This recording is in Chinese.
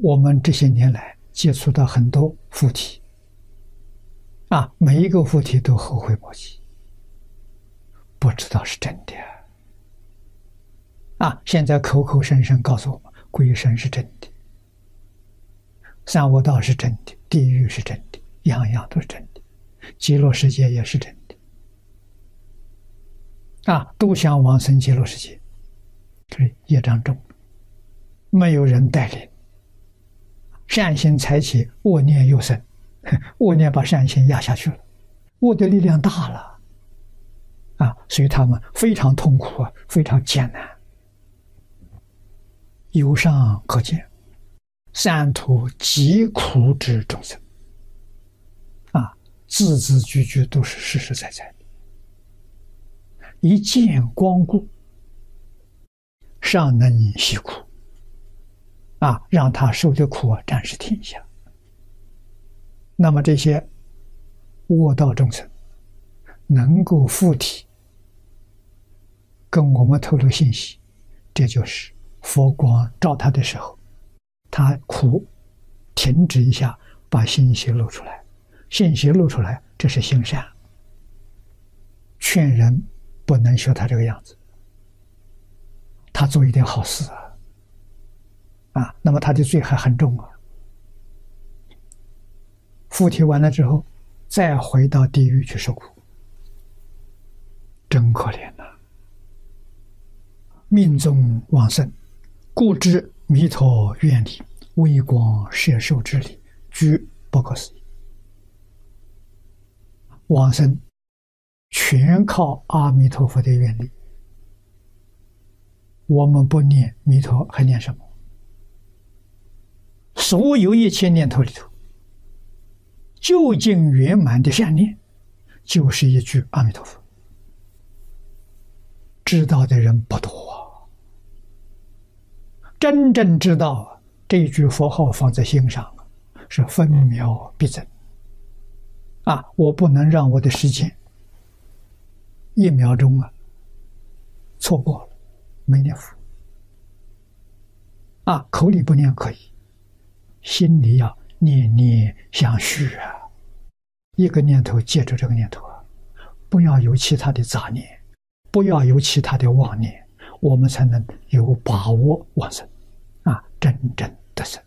我们这些年来接触到很多附体，啊，每一个附体都后悔莫及，不知道是真的。啊，现在口口声声告诉我们，鬼神是真的，三恶道是真的，地狱是真的，样样都是真的，极乐世界也是真的。啊，都想往生极乐世界，这是业障重，没有人带领。善心才起，恶念又生，恶念把善心压下去了，恶的力量大了，啊，所以他们非常痛苦啊，非常艰难。由上可见，三途极苦之众生，啊，字字句句都是实实在在的。一见光顾，尚能息苦。啊，让他受的苦，暂时停下。那么这些卧道众生能够附体，跟我们透露信息，这就是佛光照他的时候，他苦停止一下，把信息露出来，信息露出来，这是行善。劝人不能学他这个样子，他做一点好事啊。啊，那么他的罪还很重啊！附体完了之后，再回到地狱去受苦，真可怜呐、命中往生，故知弥陀愿力、微光摄受之力，居不可思议。往生全靠阿弥陀佛的愿力，我们不念弥陀，还念什么？所有一切念头里头，究竟圆满的善念，就是一句阿弥陀佛。知道的人不多，真正知道这句佛号放在心上，是分秒必争。啊，我不能让我的时间一秒钟啊错过了，没念佛。啊，口里不念可以。心里要念念相续啊，一个念头接着这个念头啊，不要有其他的杂念，不要有其他的妄念，我们才能有把握往生啊，真正的生。